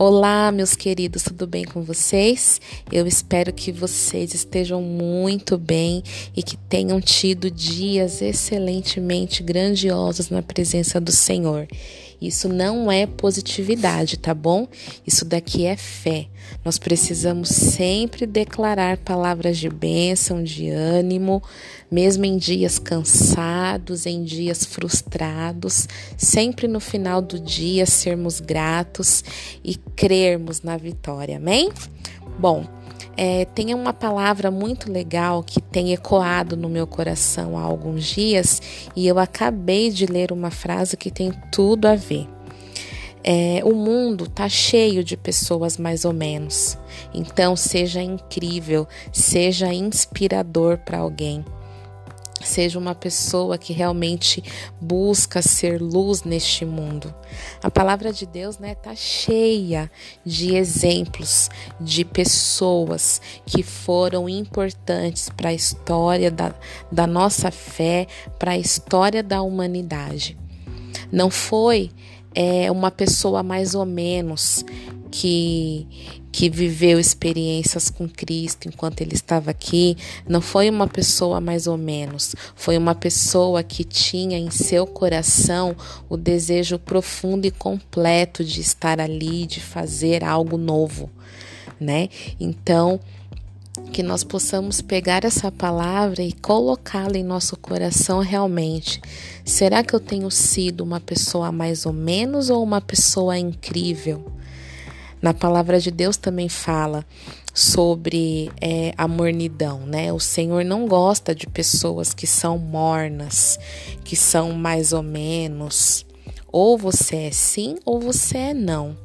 Olá, meus queridos, tudo bem com vocês? Eu espero que vocês estejam muito bem e que tenham tido dias excelentemente grandiosos na presença do Senhor. Isso não é positividade, tá bom? Isso daqui é fé. Nós precisamos sempre declarar palavras de bênção, de ânimo, mesmo em dias cansados, em dias frustrados, sempre no final do dia sermos gratos e crermos na vitória. Amém? Bom, é, tem uma palavra muito legal que tem ecoado no meu coração há alguns dias e eu acabei de ler uma frase que tem tudo a ver. É, o mundo tá cheio de pessoas mais ou menos. Então seja incrível, seja inspirador para alguém. Seja uma pessoa que realmente busca ser luz neste mundo. A palavra de Deus né, tá cheia de exemplos de pessoas que foram importantes para a história da, da nossa fé, para a história da humanidade. Não foi é, uma pessoa mais ou menos que que viveu experiências com Cristo enquanto ele estava aqui, não foi uma pessoa mais ou menos, foi uma pessoa que tinha em seu coração o desejo profundo e completo de estar ali, de fazer algo novo, né? Então, que nós possamos pegar essa palavra e colocá-la em nosso coração realmente. Será que eu tenho sido uma pessoa mais ou menos ou uma pessoa incrível? Na palavra de Deus também fala sobre é, a mornidão, né? O Senhor não gosta de pessoas que são mornas, que são mais ou menos. Ou você é sim ou você é não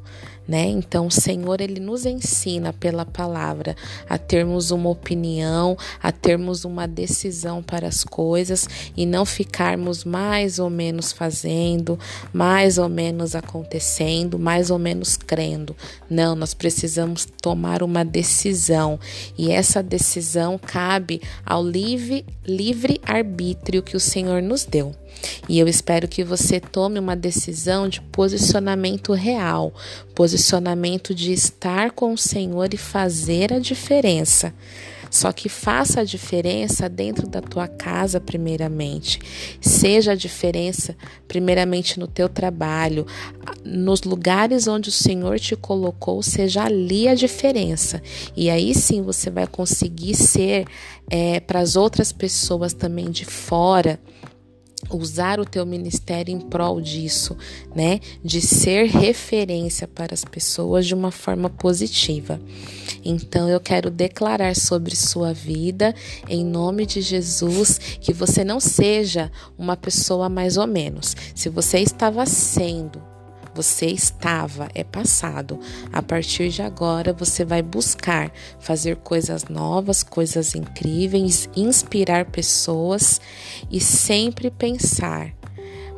né? Então, o Senhor ele nos ensina pela palavra a termos uma opinião, a termos uma decisão para as coisas e não ficarmos mais ou menos fazendo, mais ou menos acontecendo, mais ou menos crendo. Não, nós precisamos tomar uma decisão e essa decisão cabe ao livre livre arbítrio que o Senhor nos deu. E eu espero que você tome uma decisão de posicionamento real, posicionamento de estar com o Senhor e fazer a diferença. Só que faça a diferença dentro da tua casa, primeiramente. Seja a diferença, primeiramente, no teu trabalho, nos lugares onde o Senhor te colocou, seja ali a diferença. E aí sim você vai conseguir ser é, para as outras pessoas também de fora usar o teu ministério em prol disso, né? De ser referência para as pessoas de uma forma positiva. Então eu quero declarar sobre sua vida, em nome de Jesus, que você não seja uma pessoa mais ou menos. Se você estava sendo você estava, é passado. A partir de agora, você vai buscar fazer coisas novas, coisas incríveis, inspirar pessoas e sempre pensar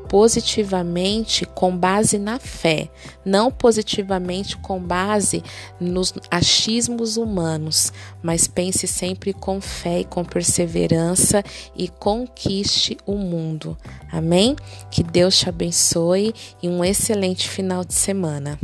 positivamente com base na fé, não positivamente com base nos achismos humanos, mas pense sempre com fé e com perseverança e conquiste o mundo. Amém? Que Deus te abençoe e um excelente final de semana.